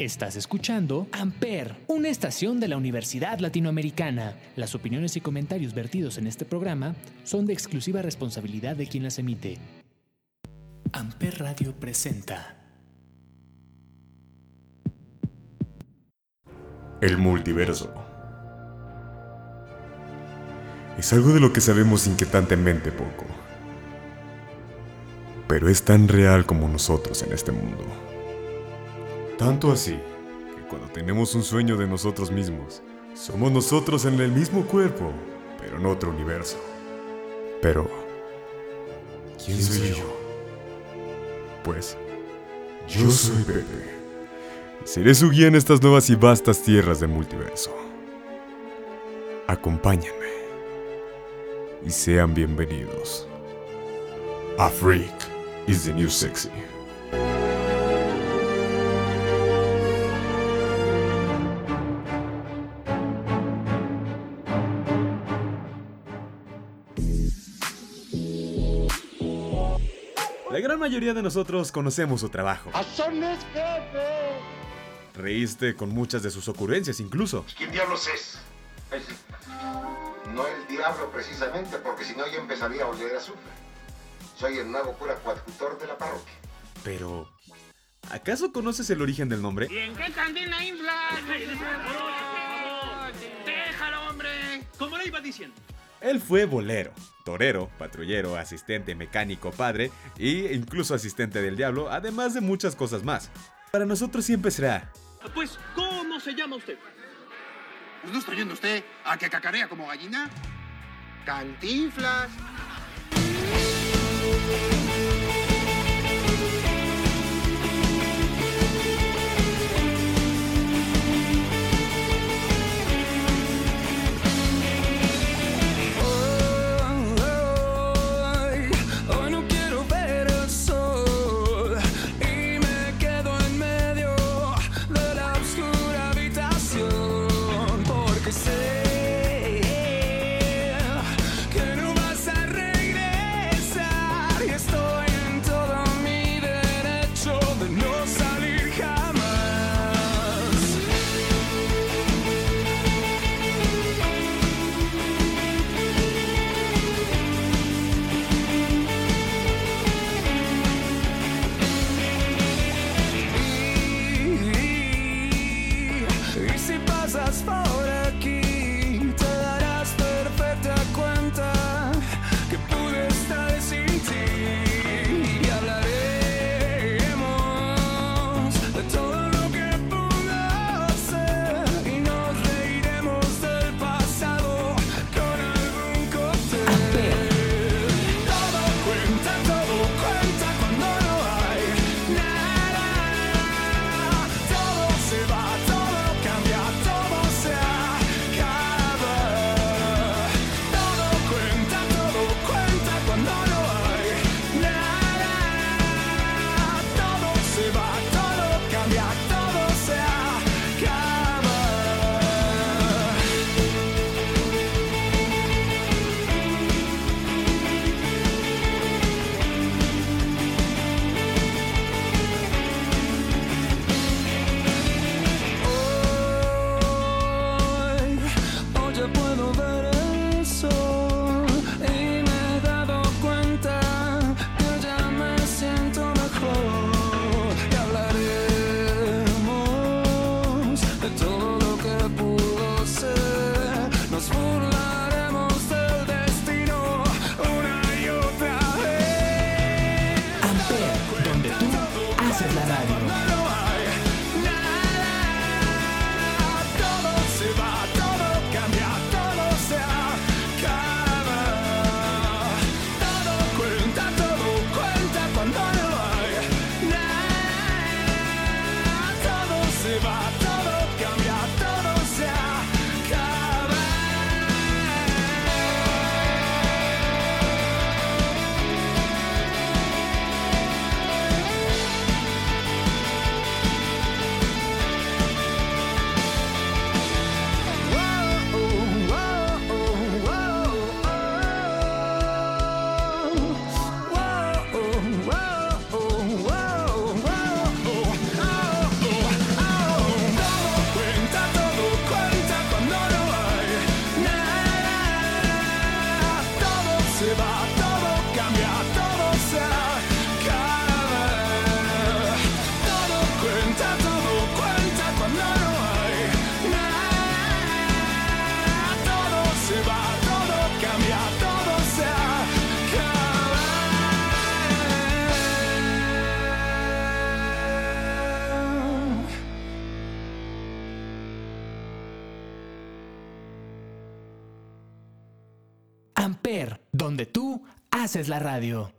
Estás escuchando Amper, una estación de la Universidad Latinoamericana. Las opiniones y comentarios vertidos en este programa son de exclusiva responsabilidad de quien las emite. Amper Radio presenta El multiverso. Es algo de lo que sabemos inquietantemente poco. Pero es tan real como nosotros en este mundo. Tanto así que cuando tenemos un sueño de nosotros mismos, somos nosotros en el mismo cuerpo, pero en otro universo. Pero, ¿quién soy yo? Pues, yo soy Pepe. Y seré su guía en estas nuevas y vastas tierras del multiverso. Acompáñenme. Y sean bienvenidos. A freak is the new sexy. Mayoría de nosotros conocemos su trabajo. Reíste con muchas de sus ocurrencias incluso. ¿Quién diablos es? Es- No el diablo precisamente, porque si no yo empezaría a oler azufre. Soy el nuevo cura coadjutor de la parroquia. Pero, ¿acaso conoces el origen del nombre? ¿Y en qué candila inflas? Déjalo, hombre. Como le iba diciendo. Él fue bolero, torero, patrullero, asistente, mecánico, padre e incluso asistente del diablo, además de muchas cosas más. Para nosotros siempre será Pues, ¿cómo se llama usted? Pues no está oyendo usted a que cacarea como gallina. Cantinflas. Donde tú haces la radio.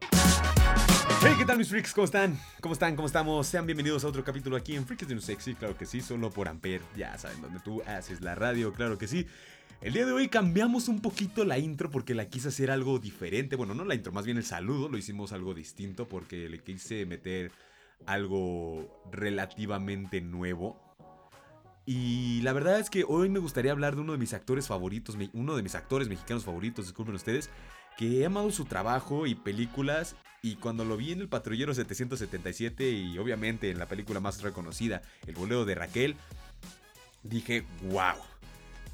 Hey, ¿qué tal mis freaks? ¿Cómo están? ¿Cómo están? ¿Cómo estamos? Sean bienvenidos a otro capítulo aquí en Freaks de No Sexy, claro que sí, solo por Amper, ya saben, donde tú haces la radio, claro que sí. El día de hoy cambiamos un poquito la intro porque la quise hacer algo diferente, bueno, no la intro, más bien el saludo, lo hicimos algo distinto porque le quise meter algo relativamente nuevo. Y la verdad es que hoy me gustaría hablar de uno de mis actores favoritos, uno de mis actores mexicanos favoritos, disculpen ustedes, que he amado su trabajo y películas y cuando lo vi en el Patrullero 777 y obviamente en la película más reconocida, El boleo de Raquel, dije, wow.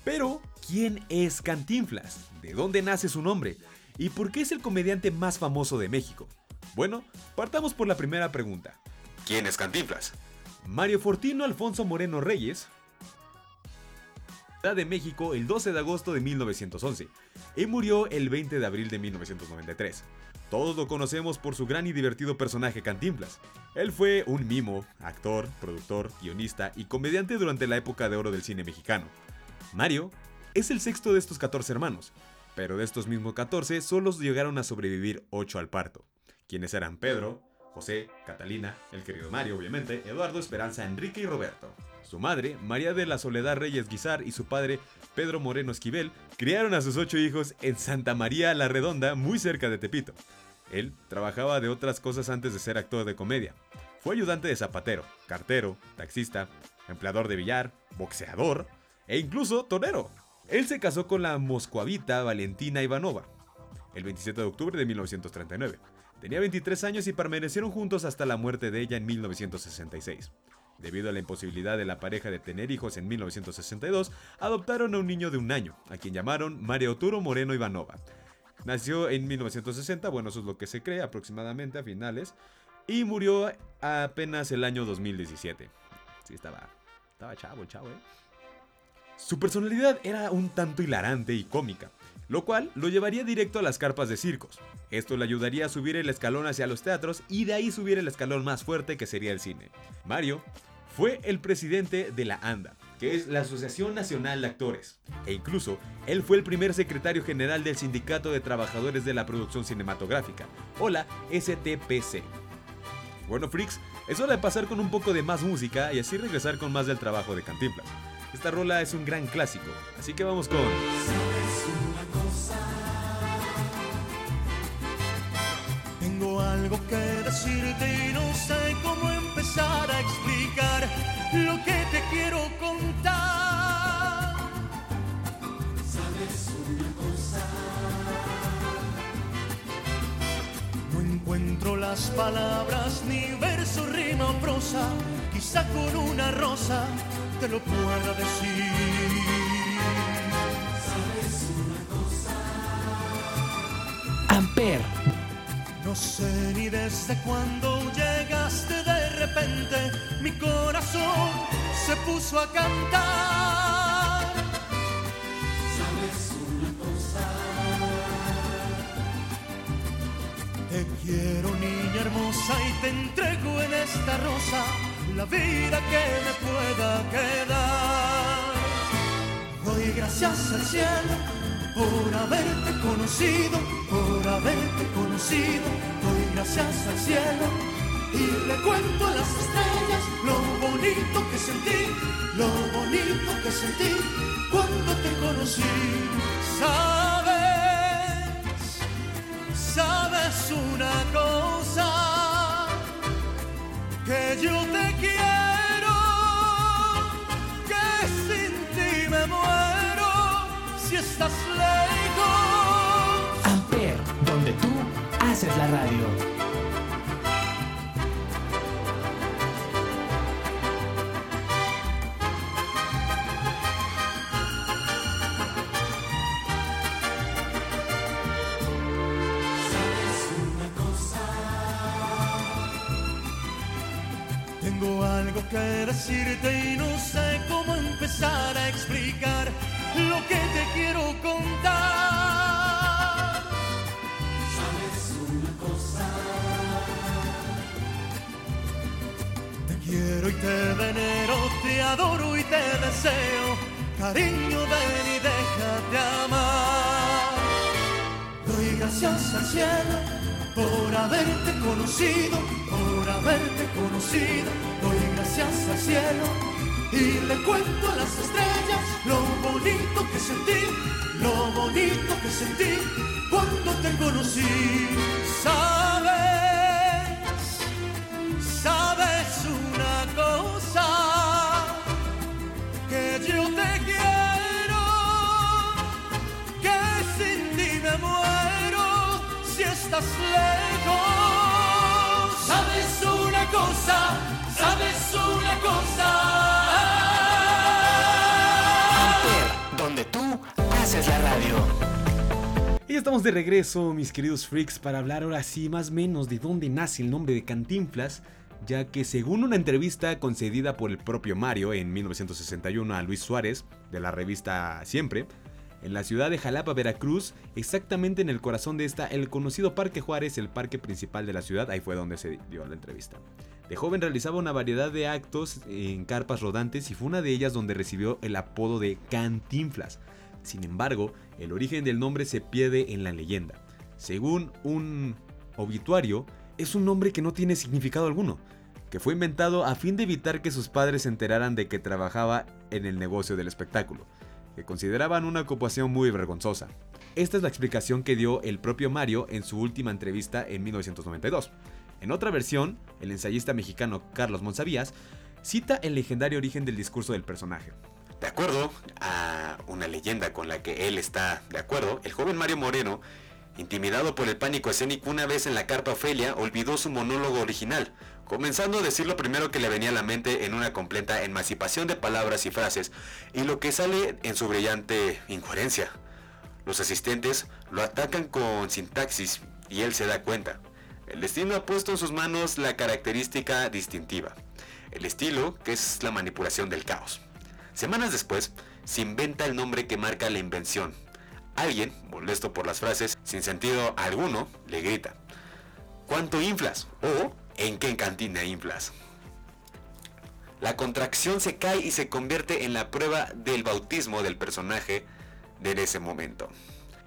Pero, ¿quién es Cantinflas? ¿De dónde nace su nombre? ¿Y por qué es el comediante más famoso de México? Bueno, partamos por la primera pregunta. ¿Quién es Cantinflas? Mario Fortino Alfonso Moreno Reyes, Ciudad de México el 12 de agosto de 1911 y murió el 20 de abril de 1993. Todos lo conocemos por su gran y divertido personaje Cantinflas. Él fue un mimo, actor, productor, guionista y comediante durante la época de oro del cine mexicano. Mario es el sexto de estos 14 hermanos, pero de estos mismos 14 solo llegaron a sobrevivir 8 al parto, quienes eran Pedro, José, Catalina, el querido Mario obviamente, Eduardo, Esperanza, Enrique y Roberto. Su madre, María de la Soledad Reyes Guizar y su padre, Pedro Moreno Esquivel, criaron a sus ocho hijos en Santa María la Redonda, muy cerca de Tepito. Él trabajaba de otras cosas antes de ser actor de comedia. Fue ayudante de zapatero, cartero, taxista, empleador de billar, boxeador e incluso torero. Él se casó con la moscoavita Valentina Ivanova el 27 de octubre de 1939. Tenía 23 años y permanecieron juntos hasta la muerte de ella en 1966. Debido a la imposibilidad de la pareja de tener hijos en 1962, adoptaron a un niño de un año, a quien llamaron Mario Turo Moreno Ivanova. Nació en 1960, bueno, eso es lo que se cree aproximadamente a finales, y murió apenas el año 2017. Sí, estaba, estaba chavo chavo, ¿eh? Su personalidad era un tanto hilarante y cómica, lo cual lo llevaría directo a las carpas de circos. Esto le ayudaría a subir el escalón hacia los teatros y de ahí subir el escalón más fuerte que sería el cine. Mario fue el presidente de la ANDA, que es la Asociación Nacional de Actores, e incluso él fue el primer secretario general del Sindicato de Trabajadores de la Producción Cinematográfica, o la STPC. Bueno, freaks, es hora de pasar con un poco de más música y así regresar con más del trabajo de Cantinflas. Esta rola es un gran clásico, así que vamos con... decirte y no sé cómo empezar a explicar lo que te quiero contar. ¿Sabes una cosa? No encuentro las palabras, ni verso, rima o prosa. Quizá con una rosa te lo pueda decir. ¿Sabes una cosa? Amper, No sé ni desde cuándo llegaste de repente, mi corazón se puso a cantar. ¿Sabes una cosa? Te quiero niña hermosa y te entrego en esta rosa la vida que me pueda quedar. Doy gracias al cielo por haberte conocido, por haberte conocido. Doy gracias al cielo y le cuento a las estrellas lo bonito que sentí, lo bonito que sentí cuando te conocí. Sabes, sabes una cosa, que yo te quiero, que sin ti me muero si estás lejos. Haces la radio. Tengo algo que decirte y no sé cómo empezar a explicar lo que te quiero contar. Quiero y te venero, te adoro y te deseo. Cariño, ven y déjate amar. gracias al cielo por haberte conocido, por haberte conocido. Doy gracias al cielo y le cuento a las estrellas lo bonito que sentí, lo bonito que sentí cuando te conocí. Sabes estás lejos. Sabes una cosa, sabes una cosa. Amper, donde tú haces la radio. Y ya estamos de regreso, mis queridos freaks, para hablar ahora sí más o menos de dónde nace el nombre de Cantinflas, ya que según una entrevista concedida por el propio Mario en 1961 a Luis Suárez, de la revista Siempre, en la ciudad de Jalapa, Veracruz, exactamente en el corazón de esta, el conocido Parque Juárez, el parque principal de la ciudad, ahí fue donde se dio la entrevista. De joven realizaba una variedad de actos en carpas rodantes y fue una de ellas donde recibió el apodo de Cantinflas. Sin embargo, el origen del nombre se pierde en la leyenda. Según un obituario, es un nombre que no tiene significado alguno, que fue inventado a fin de evitar que sus padres se enteraran de que trabajaba en el negocio del espectáculo, consideraban una ocupación muy vergonzosa. Esta es la explicación que dio el propio Mario en su última entrevista en 1992. En otra versión, el ensayista mexicano Carlos Monsavías cita el legendario origen del discurso del personaje. De acuerdo a una leyenda con la que él está de acuerdo, el joven Mario Moreno, intimidado por el pánico escénico una vez en la carpa Ofelia, olvidó su monólogo original, comenzando a decir lo primero que le venía a la mente en una completa emancipación de palabras y frases, y lo que sale en su brillante incoherencia. Los asistentes lo atacan con sintaxis y él se da cuenta. El destino ha puesto en sus manos la característica distintiva, el estilo que es la manipulación del caos. Semanas después, se inventa el nombre que marca la invención. Alguien, molesto por las frases sin sentido alguno, le grita, ¿cuánto inflas? o ¿en qué cantina inflas? La contracción se cae y se convierte en la prueba del bautismo del personaje de ese momento.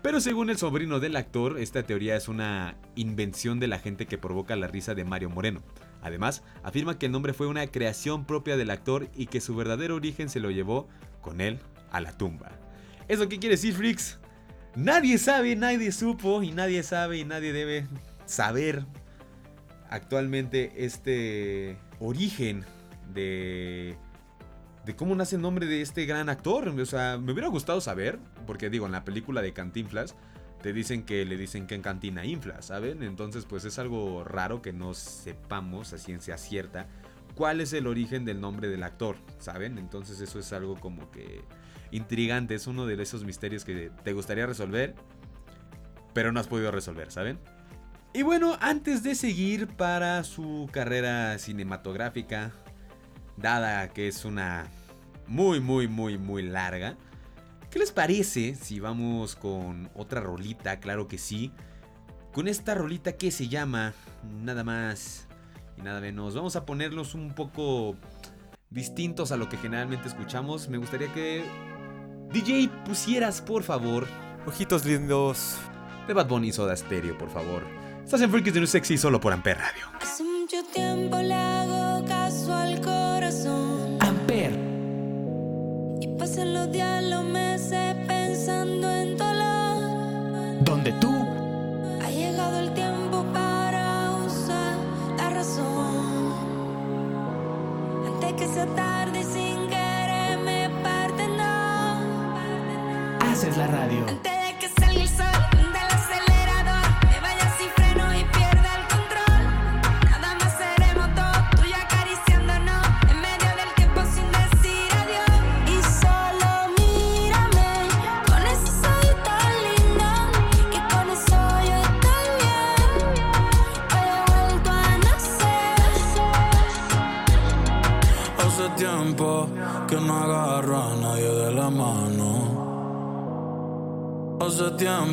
Pero según el sobrino del actor, esta teoría es una invención de la gente que provoca la risa de Mario Moreno. Además, afirma que el nombre fue una creación propia del actor y que su verdadero origen se lo llevó con él a la tumba. ¿Eso qué quiere decir, freaks? Nadie sabe, nadie supo y nadie sabe y nadie debe saber actualmente este origen de de cómo nace el nombre de este gran actor. O sea, me hubiera gustado saber, porque digo, en la película de Cantinflas te dicen que le dicen que en cantina infla, ¿saben? Entonces, pues es algo raro que no sepamos a ciencia cierta cuál es el origen del nombre del actor, ¿saben? Entonces, eso es algo como que intrigante, es uno de esos misterios que te gustaría resolver, pero no has podido resolver, ¿saben? Y bueno, antes de seguir para su carrera cinematográfica, dada que es una muy, muy, muy, muy larga. ¿Qué les parece si vamos con otra rolita? Claro que sí. Con esta rolita que se llama nada más y nada menos. Vamos a ponerlos un poco distintos a lo que generalmente escuchamos. Me gustaría que DJ pusieras, por favor, Ojitos lindos. de Bad Bunny Soda Stereo, por favor. Estás en Freakies de New Sexy solo por Amper Radio. Hace mucho tiempo le hago caso al corazón. Amper, Y pasan los días, los meses pensando en dolor. donde tú Ha llegado el tiempo para usar la razón. Antes que sea tarde sin querer me parte, no. haces la radio. Antes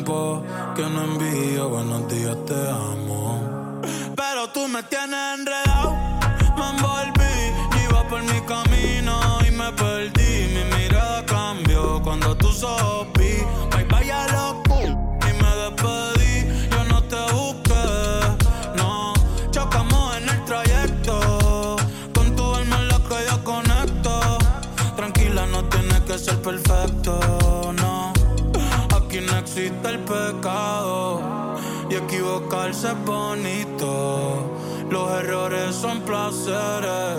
que no envío buenos días, te amo. Pero tú me tienes enredado, me envolví, iba por mi camino y me perdí. Mi mirada cambió cuando tú sopí. Es bonito. Los errores son placeres,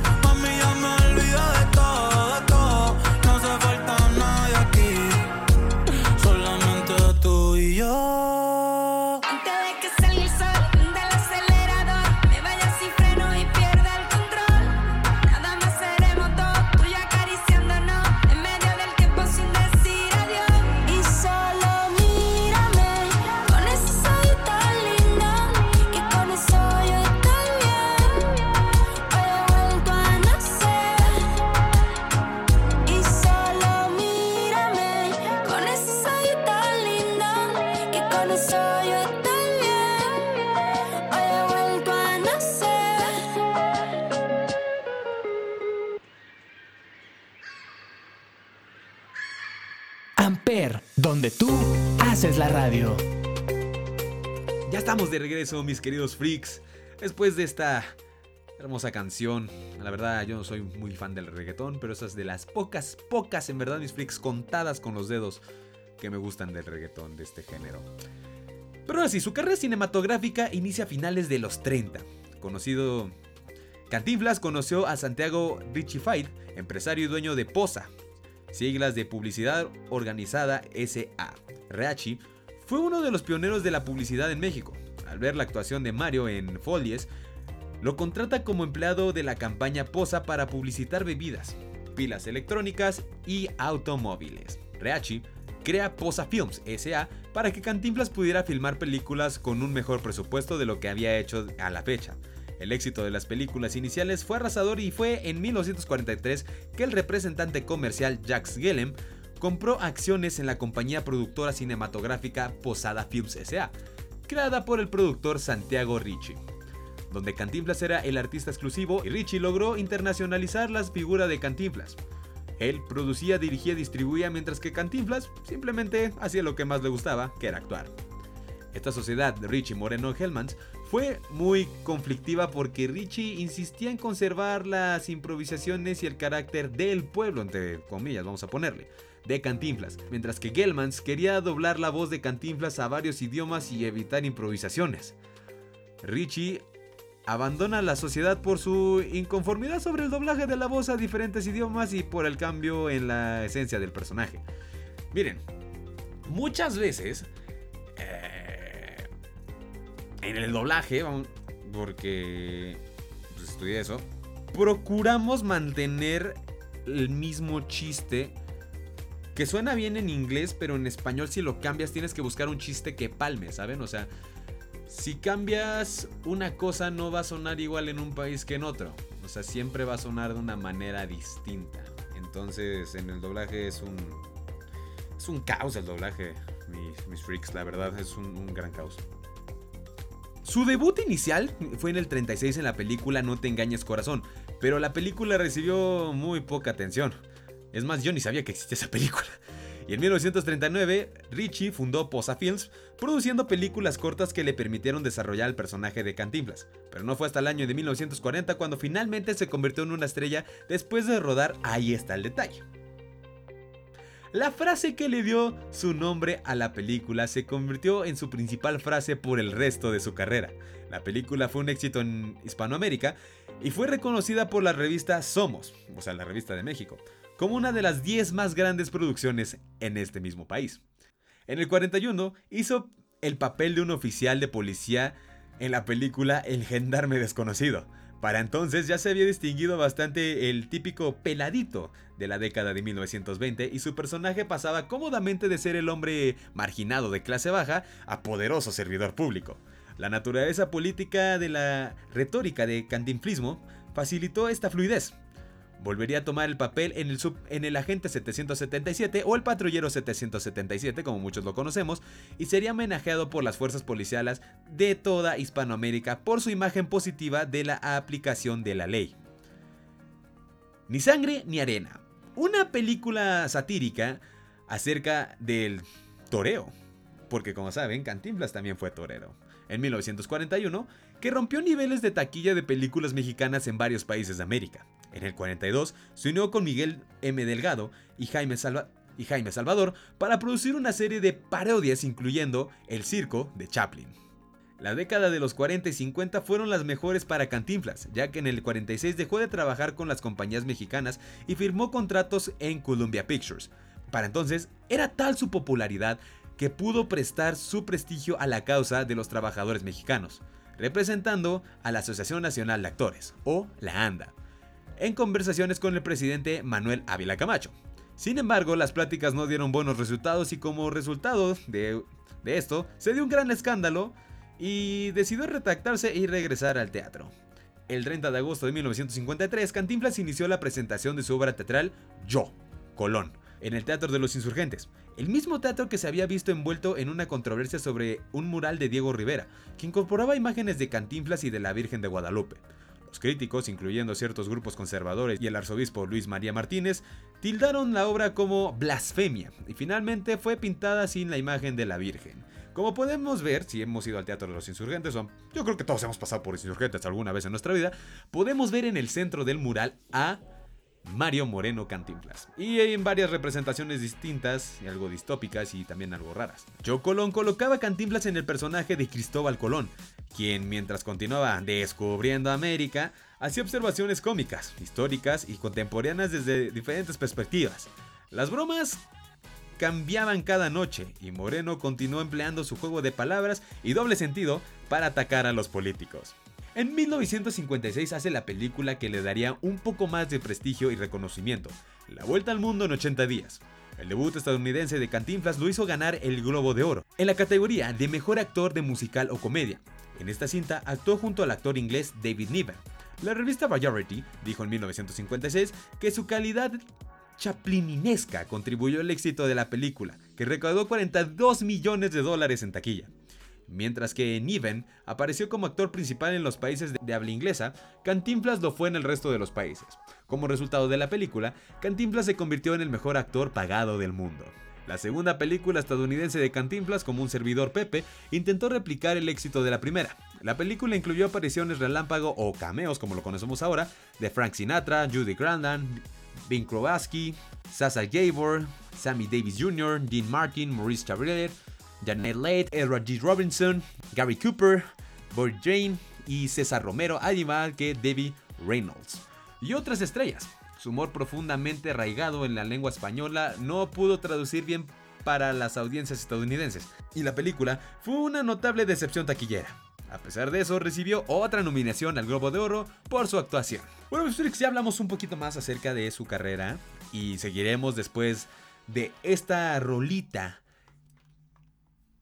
Ya estamos de regreso, mis queridos freaks. Después de esta hermosa canción. La verdad, yo no soy muy fan del reggaetón, pero esas de las pocas, pocas, en verdad, mis freaks, contadas con los dedos que me gustan del reggaetón de este género. Pero ahora sí, su carrera cinematográfica inicia a finales de los 30. Conocido. Cantinflas conoció a Santiago Richie empresario y dueño de Posa, siglas de Publicidad Organizada SA. Reachi fue uno de los pioneros de la publicidad en México. Al ver la actuación de Mario en Folies, lo contrata como empleado de la campaña Posa para publicitar bebidas, pilas electrónicas y automóviles. Reachi crea Posa Films SA para que Cantinflas pudiera filmar películas con un mejor presupuesto de lo que había hecho a la fecha. El éxito de las películas iniciales fue arrasador y fue en 1943 que el representante comercial Jacques Gellem compró acciones en la compañía productora cinematográfica Posada Films SA, creada por el productor Santiago Ricci, donde Cantinflas era el artista exclusivo y Ricci logró internacionalizar la figura de Cantinflas. Él producía, dirigía y distribuía mientras que Cantinflas simplemente hacía lo que más le gustaba, que era actuar. Esta sociedad de Richie Moreno Hellmans fue muy conflictiva porque Richie insistía en conservar las improvisaciones y el carácter del pueblo, entre comillas, vamos a ponerle, de Cantinflas, mientras que Hellmans quería doblar la voz de Cantinflas a varios idiomas y evitar improvisaciones. Richie abandona la sociedad por su inconformidad sobre el doblaje de la voz a diferentes idiomas y por el cambio en la esencia del personaje. Miren, muchas veces eh, en el doblaje, porque pues, estudié eso, procuramos mantener el mismo chiste que suena bien en inglés, pero en español si lo cambias tienes que buscar un chiste que palme, ¿saben? O sea, si cambias una cosa no va a sonar igual en un país que en otro. O sea, siempre va a sonar de una manera distinta. Entonces, en el doblaje es un Es un caos el doblaje, mis, freaks, la verdad, es un, un gran caos. Su debut inicial fue en el 36 en la película No te engañes corazón, pero la película recibió muy poca atención. Es más, yo ni sabía que existía esa película. Y en 1939, Richie fundó Posa Films, produciendo películas cortas que le permitieron desarrollar el personaje de Cantinflas. Pero no fue hasta el año de 1940 cuando finalmente se convirtió en una estrella después de rodar Ahí está el detalle. La frase que le dio su nombre a la película se convirtió en su principal frase por el resto de su carrera. La película fue un éxito en Hispanoamérica y fue reconocida por la revista Somos, o sea, la revista de México, como una de las 10 más grandes producciones en este mismo país. En el 41 hizo el papel de un oficial de policía en la película El gendarme desconocido. Para entonces ya se había distinguido bastante el típico peladito de la década de 1920 y su personaje pasaba cómodamente de ser el hombre marginado de clase baja a poderoso servidor público. La naturaleza política de la retórica de cantinflismo facilitó esta fluidez. Volvería a tomar el papel en el, agente 777 o el patrullero 777, como muchos lo conocemos, y sería homenajeado por las fuerzas policiales de toda Hispanoamérica por su imagen positiva de la aplicación de la ley. Ni sangre ni arena. Una película satírica acerca del toreo. Porque como saben, Cantinflas también fue torero. En 1941, que rompió niveles de taquilla de películas mexicanas en varios países de América. En el 42 se unió con Miguel M. Delgado y Jaime, Salvador para producir una serie de parodias incluyendo El Circo de Chaplin. La década de los 40 y 50 fueron las mejores para Cantinflas, ya que en el 46 dejó de trabajar con las compañías mexicanas y firmó contratos en Columbia Pictures. Para entonces, era tal su popularidad que pudo prestar su prestigio a la causa de los trabajadores mexicanos, representando a la Asociación Nacional de Actores, o la ANDA, en conversaciones con el presidente Manuel Ávila Camacho. Sin embargo, las pláticas no dieron buenos resultados y como resultado de, esto, se dio un gran escándalo y decidió retractarse y regresar al teatro. El 30 de agosto de 1953, Cantinflas inició la presentación de su obra teatral Yo, Colón, en el Teatro de los Insurgentes, el mismo teatro que se había visto envuelto en una controversia sobre un mural de Diego Rivera, que incorporaba imágenes de Cantinflas y de la Virgen de Guadalupe. Los críticos, incluyendo ciertos grupos conservadores y el arzobispo Luis María Martínez, tildaron la obra como blasfemia y finalmente fue pintada sin la imagen de la Virgen. Como podemos ver, si hemos ido al Teatro de los Insurgentes, o yo creo que todos hemos pasado por Insurgentes alguna vez en nuestra vida, podemos ver en el centro del mural a Mario Moreno Cantinflas. Y en varias representaciones distintas, algo distópicas y también algo raras. Joe Colón colocaba a Cantinflas en el personaje de Cristóbal Colón, quien mientras continuaba descubriendo América, hacía observaciones cómicas, históricas y contemporáneas desde diferentes perspectivas. Las bromas cambiaban cada noche y Moreno continuó empleando su juego de palabras y doble sentido para atacar a los políticos. En 1956 hace la película que le daría un poco más de prestigio y reconocimiento, La Vuelta al Mundo en 80 días. El debut estadounidense de Cantinflas lo hizo ganar el Globo de Oro, en la categoría de Mejor Actor de Musical o Comedia. En esta cinta actuó junto al actor inglés David Niven. La revista Variety dijo en 1956 que su calidad chaplininesca contribuyó al éxito de la película, que recaudó 42 millones de dólares en taquilla. Mientras que Niven apareció como actor principal en los países de habla inglesa, Cantinflas lo fue en el resto de los países. Como resultado de la película, Cantinflas se convirtió en el mejor actor pagado del mundo. La segunda película estadounidense de Cantinflas como un servidor Pepe intentó replicar el éxito de la primera. La película incluyó apariciones relámpago o cameos como lo conocemos ahora de Frank Sinatra, Judy Grandin, Bing Crosby, Sasa Gabor, Sammy Davis Jr., Dean Martin, Maurice Chevrolet, Janet Leigh, Edward G. Robinson, Gary Cooper, Boyd Jane y César Romero, igual que Debbie Reynolds. Y otras estrellas. Su humor profundamente arraigado en la lengua española no pudo traducir bien para las audiencias estadounidenses, y la película fue una notable decepción taquillera. A pesar de eso, recibió otra nominación al Globo de Oro por su actuación. Bueno, pues Felix, ya hablamos un poquito más acerca de su carrera y seguiremos después de esta rolita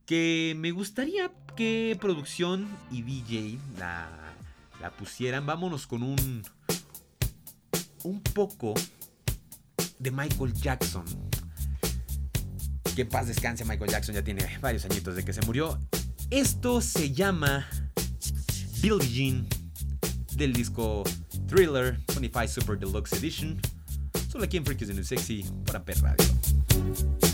que me gustaría que producción y DJ la, la pusieran. Vámonos con un, un poco de Michael Jackson. Que en paz descanse Michael Jackson, ya tiene varios añitos de que se murió. Esto se llama Billie Jean del disco Thriller 25 Super Deluxe Edition. Solo aquí en Freakies and New Sexy para Amper Radio.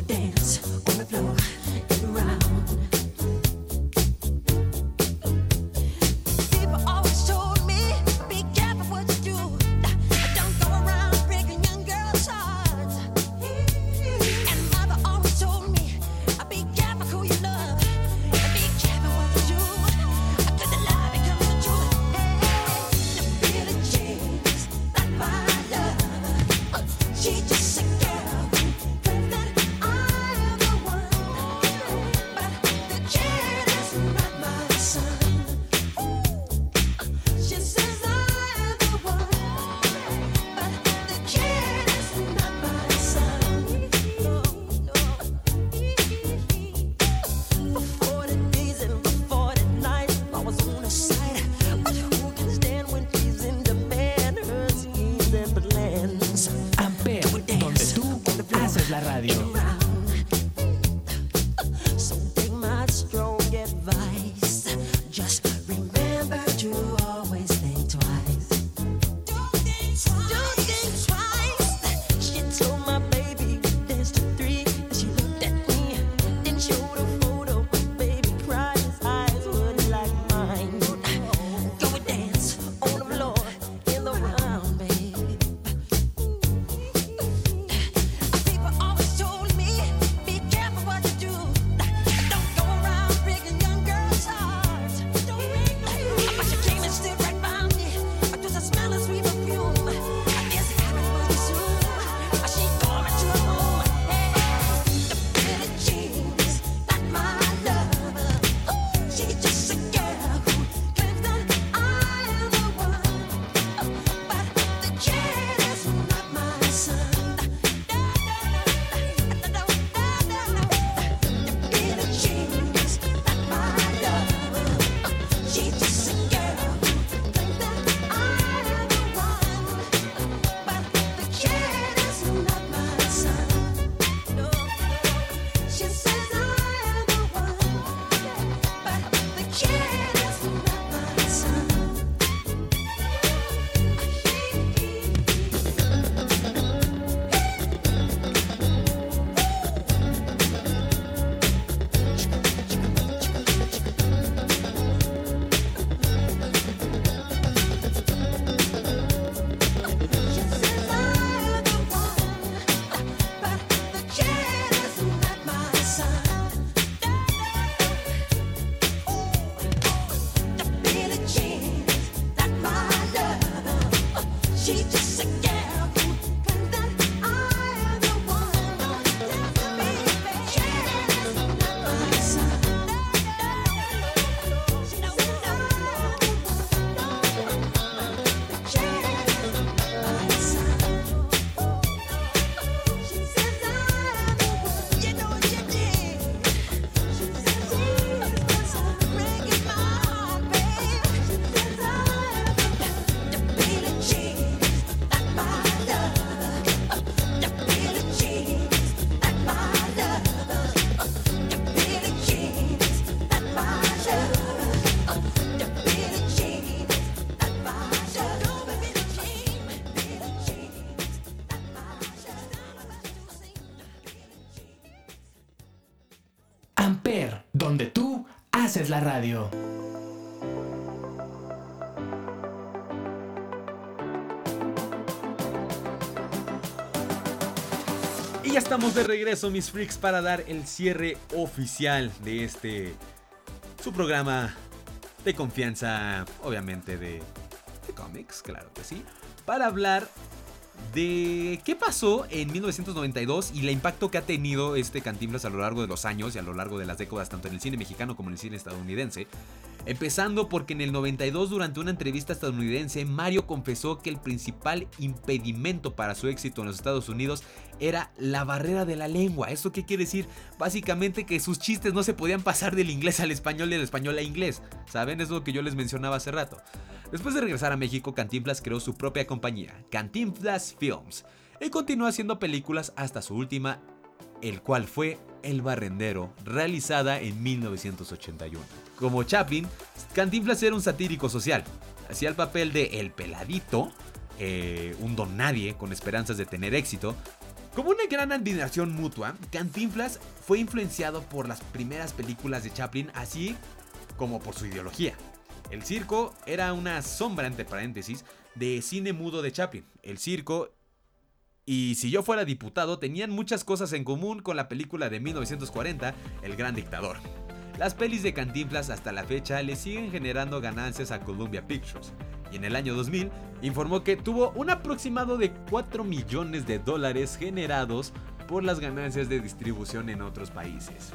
dance on the floor and around. radio. Y ya estamos de regreso, mis freaks, para dar el cierre oficial de este su programa de confianza, obviamente de, de cómics, claro que sí, para hablar de qué pasó en 1992 y el impacto que ha tenido este Cantinflas a lo largo de los años y a lo largo de las décadas, tanto en el cine mexicano como en el cine estadounidense. Empezando porque en el 92, durante una entrevista estadounidense, Mario confesó que el principal impedimento para su éxito en los Estados Unidos era la barrera de la lengua. ¿Eso qué quiere decir? Básicamente que sus chistes no se podían pasar del inglés al español y del español a inglés. ¿Saben? Es lo que yo les mencionaba hace rato. Después de regresar a México, Cantinflas creó su propia compañía, Cantinflas Films, y continuó haciendo películas hasta su última, el cual fue El Barrendero, realizada en 1981. Como Chaplin, Cantinflas era un satírico social. Hacía el papel de El Peladito, eh, un don nadie con esperanzas de tener éxito. Como una gran admiración mutua, Cantinflas fue influenciado por las primeras películas de Chaplin, así como por su ideología. El circo era una sombra, entre paréntesis, de cine mudo de Chaplin. El circo y si yo fuera diputado tenían muchas cosas en común con la película de 1940, El Gran Dictador. Las pelis de Cantinflas hasta la fecha le siguen generando ganancias a Columbia Pictures. Y en el año 2000 informó que tuvo un aproximado de 4 millones de dólares generados por las ganancias de distribución en otros países.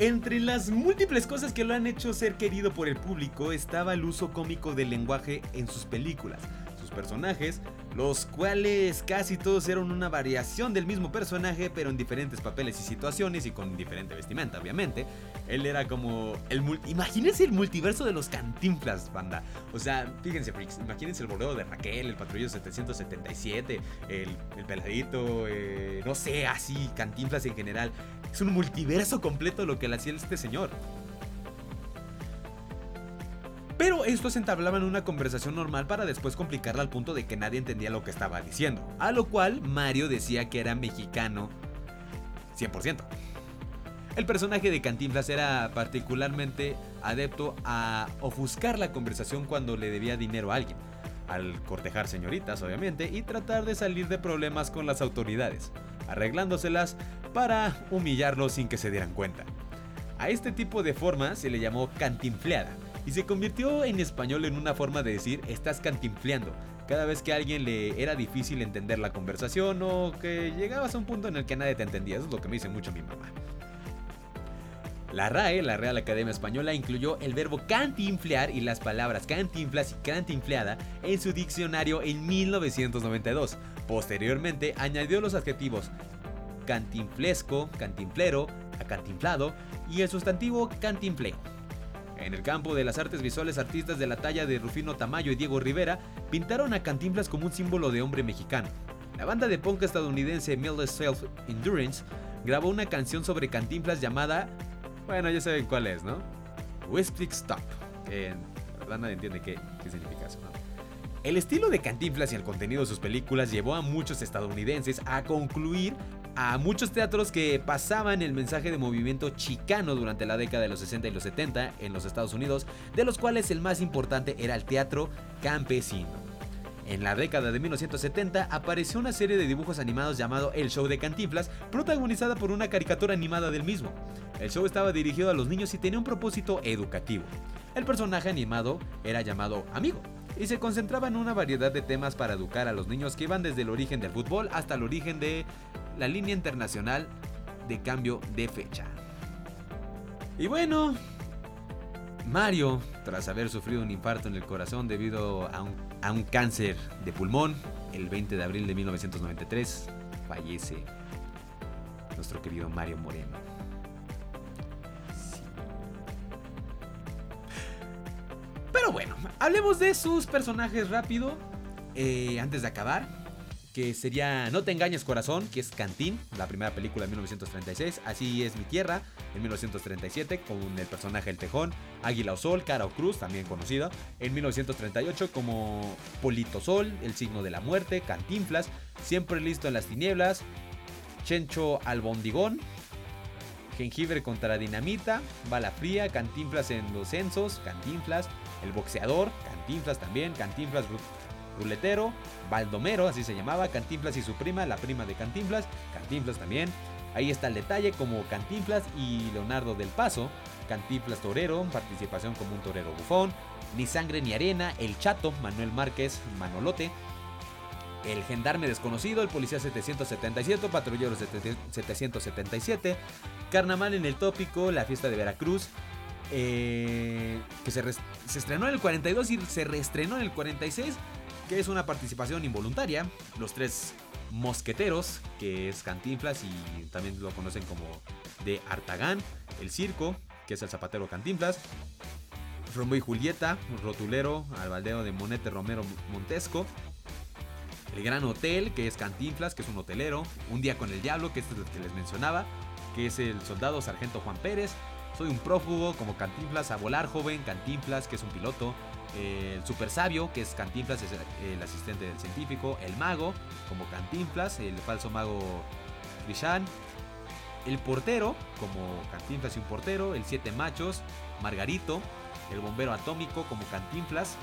Entre las múltiples cosas que lo han hecho ser querido por el público estaba el uso cómico del lenguaje en sus películas. Personajes, los cuales casi todos eran una variación del mismo personaje, pero en diferentes papeles y situaciones y con diferente vestimenta, obviamente. Él era como el imagínense el multiverso de los Cantinflas, banda. O sea, fíjense, freaks, imagínense el bolero de Raquel, el patrullo 777, el, el peladito, eh, no sé, así, Cantinflas en general. Es un multiverso completo lo que le hacía este señor. Pero estos entablaban una conversación normal para después complicarla al punto de que nadie entendía lo que estaba diciendo. A lo cual Mario decía que era mexicano 100%. El personaje de Cantinflas era particularmente adepto a ofuscar la conversación cuando le debía dinero a alguien, al cortejar señoritas obviamente y tratar de salir de problemas con las autoridades, arreglándoselas para humillarlos sin que se dieran cuenta. A este tipo de forma se le llamó cantinfleada y se convirtió en español en una forma de decir estás cantinfleando. Cada vez que a alguien le era difícil entender la conversación o que llegabas a un punto en el que nadie te entendía, eso es lo que me dice mucho mi mamá. La RAE, la Real Academia Española, incluyó el verbo cantinflear y las palabras cantinflas y cantinfleada en su diccionario en 1992. Posteriormente añadió los adjetivos cantinflesco, cantinflero, acantinflado y el sustantivo cantinfleo. En el campo de las artes visuales, artistas de la talla de Rufino Tamayo y Diego Rivera pintaron a Cantinflas como un símbolo de hombre mexicano. La banda de punk estadounidense Middle Self Endurance grabó una canción sobre Cantinflas llamada, bueno, ya saben cuál es, ¿no? Westwick Stop. En verdad nadie entiende qué, qué significa eso, ¿no? El estilo de Cantinflas y el contenido de sus películas llevó a muchos estadounidenses a concluir a muchos teatros que pasaban el mensaje de movimiento chicano durante la década de los 60 y los 70 en los Estados Unidos, de los cuales el más importante era el teatro campesino. En la década de 1970 apareció una serie de dibujos animados llamado El Show de Cantinflas, protagonizada por una caricatura animada del mismo. El show estaba dirigido a los niños y tenía un propósito educativo. El personaje animado era llamado Amigo y se concentraba en una variedad de temas para educar a los niños que iban desde el origen del fútbol hasta el origen de la línea internacional de cambio de fecha. Y bueno, Mario, tras haber sufrido un infarto en el corazón debido a un, a un cáncer de pulmón, el 20 de abril de 1993, fallece nuestro querido Mario Moreno. Hablemos de sus personajes rápido, eh, antes de acabar que sería No te engañes corazón, que es Cantín, la primera película de 1936, Así es mi tierra, en 1937, con el personaje El Tejón, Águila o Sol, Cara o Cruz, también conocida, en 1938 como Polito Sol, El signo de la muerte, Cantinflas, Siempre listo en las tinieblas, Chencho Albondigón, Jengibre contra dinamita, Bala fría, Cantinflas en los censos, Cantinflas, El boxeador, Cantinflas también, Cantinflas ruletero, Baldomero, así se llamaba, Cantinflas y su prima, la prima de Cantinflas, Cantinflas también, Ahí está el detalle como Cantinflas y Leonardo del Paso. Cantinflas Torero, participación como un torero bufón. Ni sangre ni arena, El Chato, Manuel Márquez, Manolote. El gendarme desconocido, el policía 777, patrullero 777. Carnaval en el tópico, la fiesta de Veracruz. Eh, que se, estrenó en el 42 y se reestrenó en el 46. Que es una participación involuntaria. Los tres mosqueteros, que es Cantinflas y también lo conocen como de Artagán. El circo, que es el zapatero Cantinflas. Romeo y Julieta, Rotulero, Albaldeo de Monete Romero Montesco. El Gran Hotel, que es Cantinflas, que es un hotelero. Un día con el diablo, que es el que les mencionaba, que es el soldado sargento Juan Pérez. Soy un prófugo, como Cantinflas, a volar joven, Cantinflas, que es un piloto. El super sabio, que es Cantinflas, es el, asistente del científico. El mago, como Cantinflas, el falso mago Grishan. El portero, como Cantinflas y un portero. El siete machos, Margarito. El bombero atómico, como Cantinflas.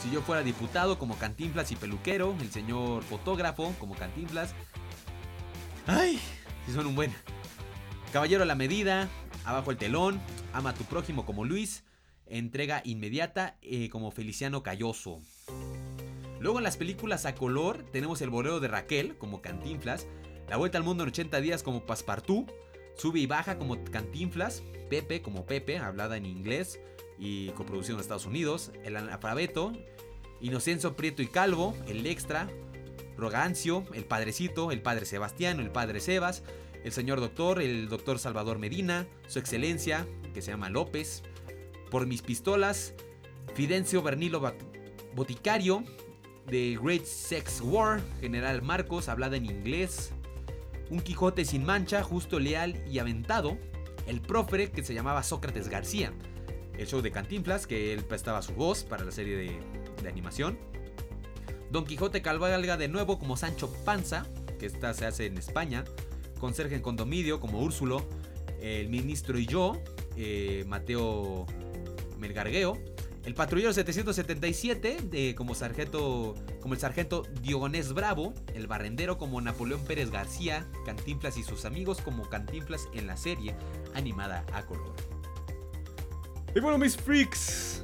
Si yo fuera diputado como Cantinflas y peluquero, el señor fotógrafo como Cantinflas. Ay, si son un buen. Caballero a la medida, abajo el telón, ama a tu prójimo como Luis, entrega inmediata eh, como Feliciano Calloso. Luego en las películas a color tenemos el bolero de Raquel como Cantinflas, La Vuelta al Mundo en 80 días como Passepartout, Sube y Baja como Cantinflas, Pepe como Pepe, hablada en inglés y coproducción de Estados Unidos, El Analfabeto, Inocencio Prieto y Calvo, El Extra, Rogancio, El Padrecito, El Padre Sebastián, El Padre Sebas, El Señor Doctor, El Doctor Salvador Medina, Su Excelencia, que se llama López, Por mis pistolas, Fidencio Bernilo Boticario, The Great Sex War, General Marcos, hablada en inglés, Un Quijote sin mancha, justo, leal y aventado, El Prófere, que se llamaba Sócrates García, el show de Cantinflas, que él prestaba su voz para la serie de, de animación. Don Quijote cabalga de nuevo como Sancho Panza, que esta se hace en España. Conserje en condominio como Úrsulo. El ministro y yo, eh, Mateo Melgargueo. El patrullero 777 de, como, sargento, como el sargento Diogonés Bravo. El barrendero como Napoleón Pérez García. Cantinflas y sus amigos como Cantinflas en la serie animada a color. Y bueno, mis freaks,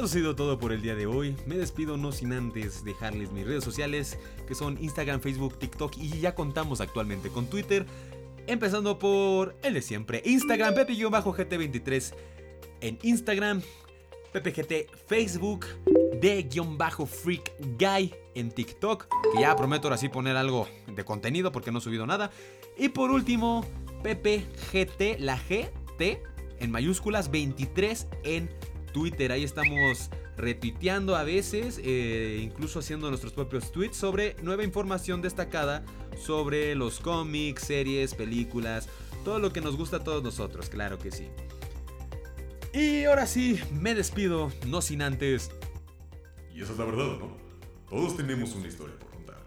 eso ha sido todo por el día de hoy. Me despido no sin antes dejarles mis redes sociales, que son Instagram, Facebook, TikTok y ya contamos actualmente con Twitter. Empezando por el de siempre, Instagram, Pepe-GT23 en Instagram, PepeGT Facebook, de-freak guy en TikTok, que ya prometo ahora sí poner algo de contenido porque no he subido nada. Y por último, PepeGT, la GT en mayúsculas 23 en Twitter. Ahí estamos retuiteando a veces, eh, incluso haciendo nuestros propios tweets sobre nueva información destacada sobre los cómics, series, películas, todo lo que nos gusta a todos nosotros, claro que sí. Y ahora sí, me despido, no sin antes. Y esa es la verdad, ¿no? Todos tenemos una historia por contar.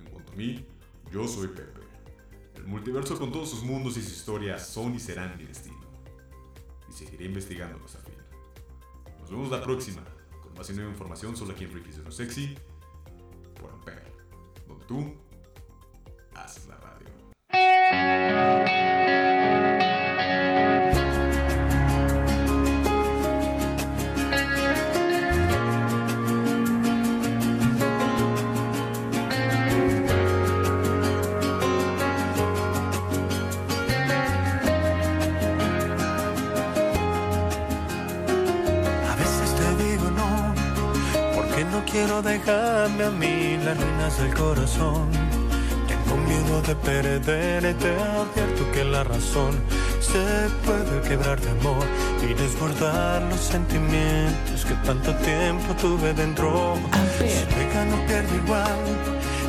En cuanto a mí, yo soy Pepe. El multiverso con todos sus mundos y sus historias son y serán mi destino. Y seguiré investigándolos. Nos vemos la próxima, con más y nueva información solo aquí en Freakies de Sexy, por Ampere, donde tú haces la radio. Quiero dejarme a mí las ruinas del corazón. Tengo miedo de perder y te advierto que la razón se puede quebrar de amor y desbordar los sentimientos que tanto tiempo tuve dentro. Si me gano pierdo igual,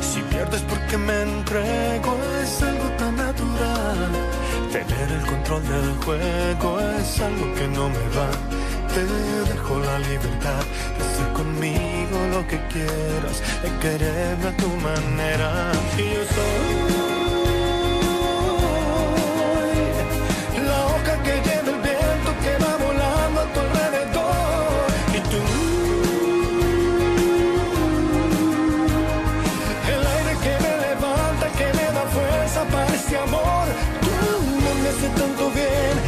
si pierdes porque me entrego es algo tan natural. Tener el control del juego es algo que no me va. Te dejo la libertad de hacer conmigo lo que quieras, de quererme a tu manera. Y yo soy la hoja que lleva el viento que va volando a tu alrededor. Y tú. El aire que me levanta, que me da fuerza para ese amor. Tú no me hace tanto bien.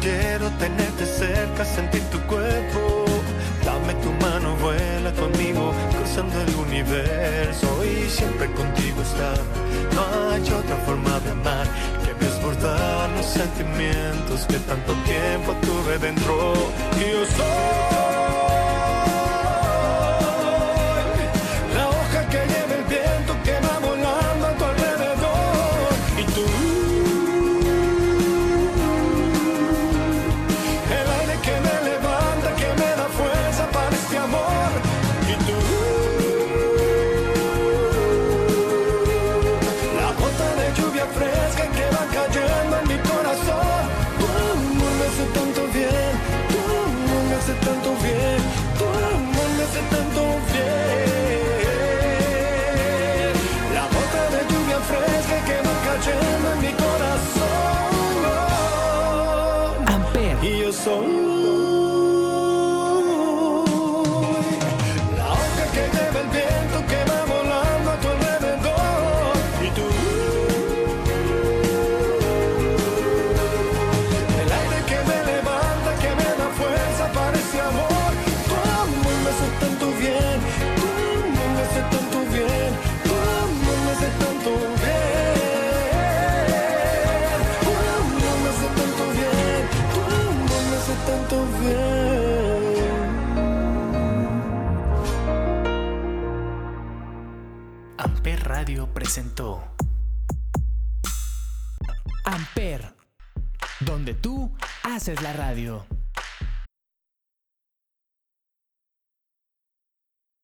quiero tenerte cerca, sentir tu cuerpo. Dame tu mano, vuela conmigo, cruzando el universo y siempre contigo estar. No hay otra forma de amar que desbordar los sentimientos que tanto tiempo tuve dentro. Y yo soy.